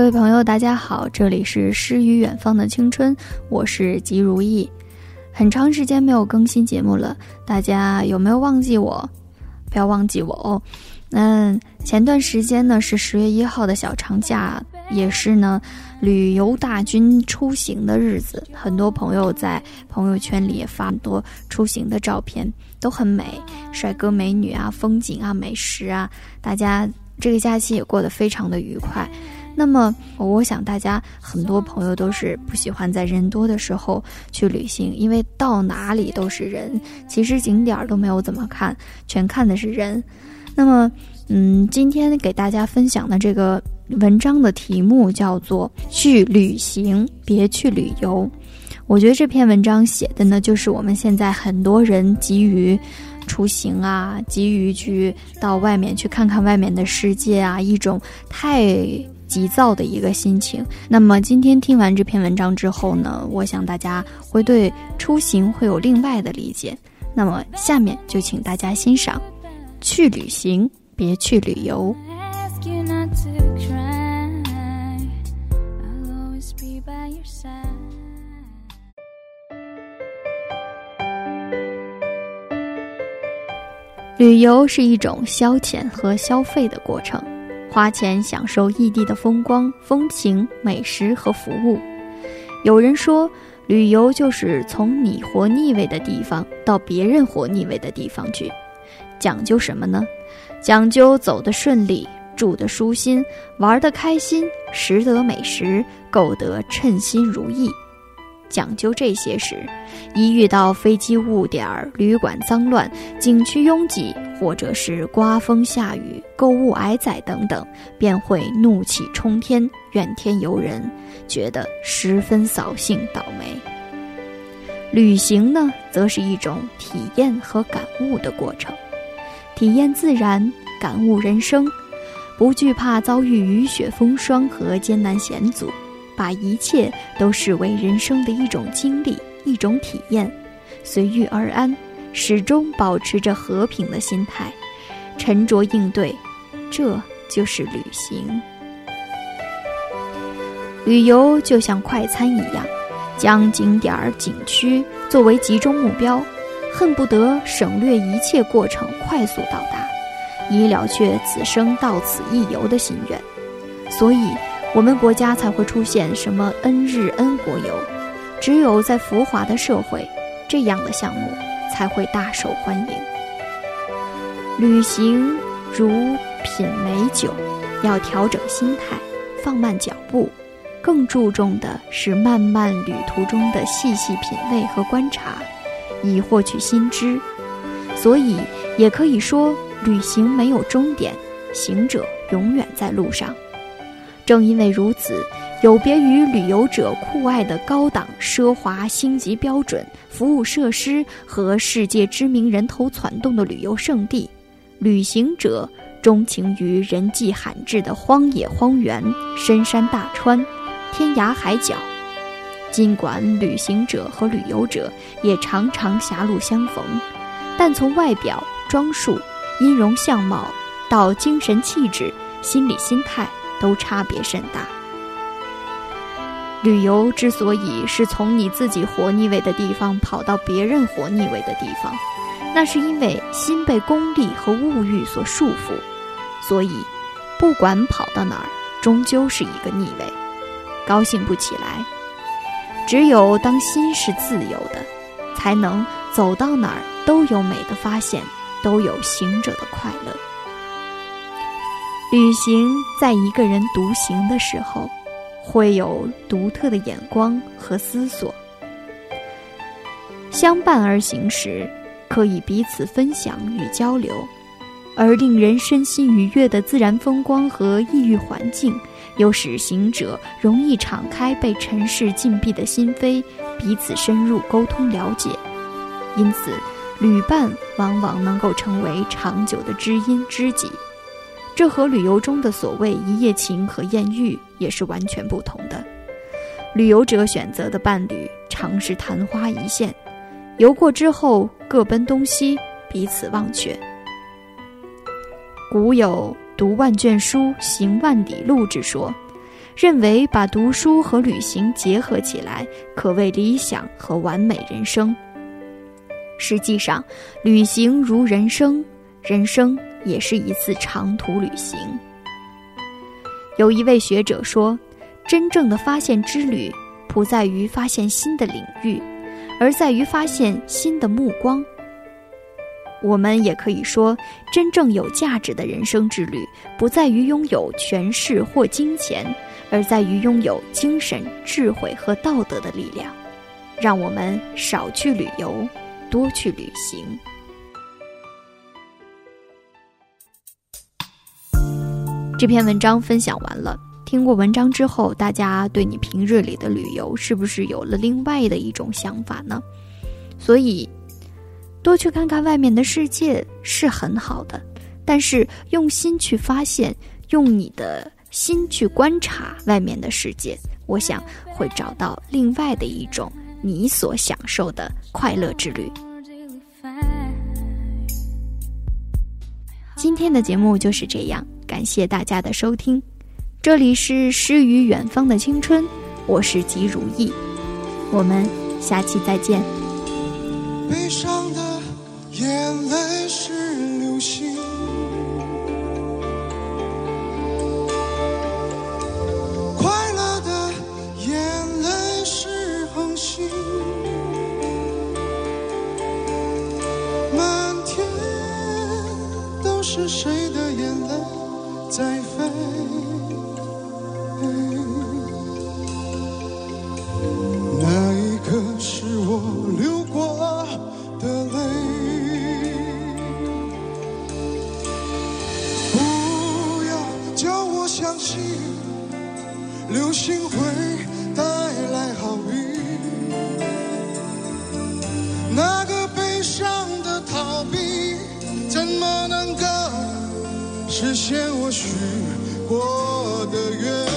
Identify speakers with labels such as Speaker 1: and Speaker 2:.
Speaker 1: 各位朋友，大家好，这里是诗与远方的青春，我是吉如意。很长时间没有更新节目了，大家有没有忘记我？不要忘记我哦。嗯，前段时间呢是十月一号的小长假，也是呢旅游大军出行的日子。很多朋友在朋友圈里也发很多出行的照片，都很美，帅哥美女啊，风景啊，美食啊，大家这个假期也过得非常的愉快。那么，我想大家很多朋友都是不喜欢在人多的时候去旅行，因为到哪里都是人，其实景点都没有怎么看，全看的是人。那么，嗯，今天给大家分享的这个文章的题目叫做“去旅行，别去旅游”。我觉得这篇文章写的呢，就是我们现在很多人急于出行啊，急于去到外面去看看外面的世界啊，一种太急躁的一个心情。那么今天听完这篇文章之后呢，我想大家会对出行会有另外的理解。那么下面就请大家欣赏。去旅行，别去旅游。旅游是一种消遣和消费的过程，花钱享受异地的风光、风情、美食和服务。有人说，旅游就是从你活腻味的地方到别人活腻味的地方去。讲究什么呢？讲究走得顺利，住得舒心，玩得开心，食得美食，购得称心如意。讲究这些时，一遇到飞机误点、旅馆脏乱、景区拥挤，或者是刮风下雨、购物挨宰等等，便会怒气冲天，怨天尤人，觉得十分扫兴倒霉。旅行呢，则是一种体验和感悟的过程。体验自然，感悟人生，不惧怕遭遇雨雪风霜和艰难险阻，把一切都视为人生的一种经历、一种体验，随遇而安，始终保持着和平的心态，沉着应对，这就是旅行。旅游就像快餐一样，将景点儿、景区作为集中目标。恨不得省略一切过程，快速到达，以了却此生到此一游的心愿。所以，我们国家才会出现什么 N 日 N 国游。只有在浮华的社会，这样的项目才会大受欢迎。旅行如品美酒，要调整心态，放慢脚步，更注重的是漫漫旅途中的细细品味和观察。以获取新知，所以也可以说，旅行没有终点，行者永远在路上。正因为如此，有别于旅游者酷爱的高档奢华星级标准服务设施和世界知名人头攒动的旅游胜地，旅行者钟情于人迹罕至的荒野荒原、深山大川、天涯海角。尽管旅行者和旅游者也常常狭路相逢，但从外表装束、音容相貌到精神气质、心理心态都差别甚大。旅游之所以是从你自己活腻味的地方跑到别人活腻味的地方，那是因为心被功利和物欲所束缚，所以不管跑到哪儿，终究是一个腻味，高兴不起来。只有当心是自由的，才能走到哪儿都有美的发现，都有行者的快乐。旅行在一个人独行的时候，会有独特的眼光和思索；相伴而行时，可以彼此分享与交流。而令人身心愉悦的自然风光和异域环境，又使行者容易敞开被尘世禁闭的心扉，彼此深入沟通了解。因此，旅伴往往能够成为长久的知音知己。这和旅游中的所谓一夜情和艳遇也是完全不同的。旅游者选择的伴侣常是昙花一现，游过之后各奔东西，彼此忘却。古有“读万卷书，行万里路”之说，认为把读书和旅行结合起来，可谓理想和完美人生。实际上，旅行如人生，人生也是一次长途旅行。有一位学者说：“真正的发现之旅，不在于发现新的领域，而在于发现新的目光。”我们也可以说，真正有价值的人生之旅，不在于拥有权势或金钱。而在于拥有精神、智慧和道德的力量，让我们少去旅游，多去旅行。这篇文章分享完了，听过文章之后，大家对你平日里的旅游是不是有了另外的一种想法呢？所以，多去看看外面的世界是很好的，但是用心去发现，用你的。心去观察外面的世界，我想会找到另外的一种你所享受的快乐之旅。今天的节目就是这样，感谢大家的收听。这里是诗与远方的青春，我是吉如意，我们下期再见。
Speaker 2: 悲伤的眼泪是会带来好运。那个悲伤的逃避，怎么能够？实现我许过的愿。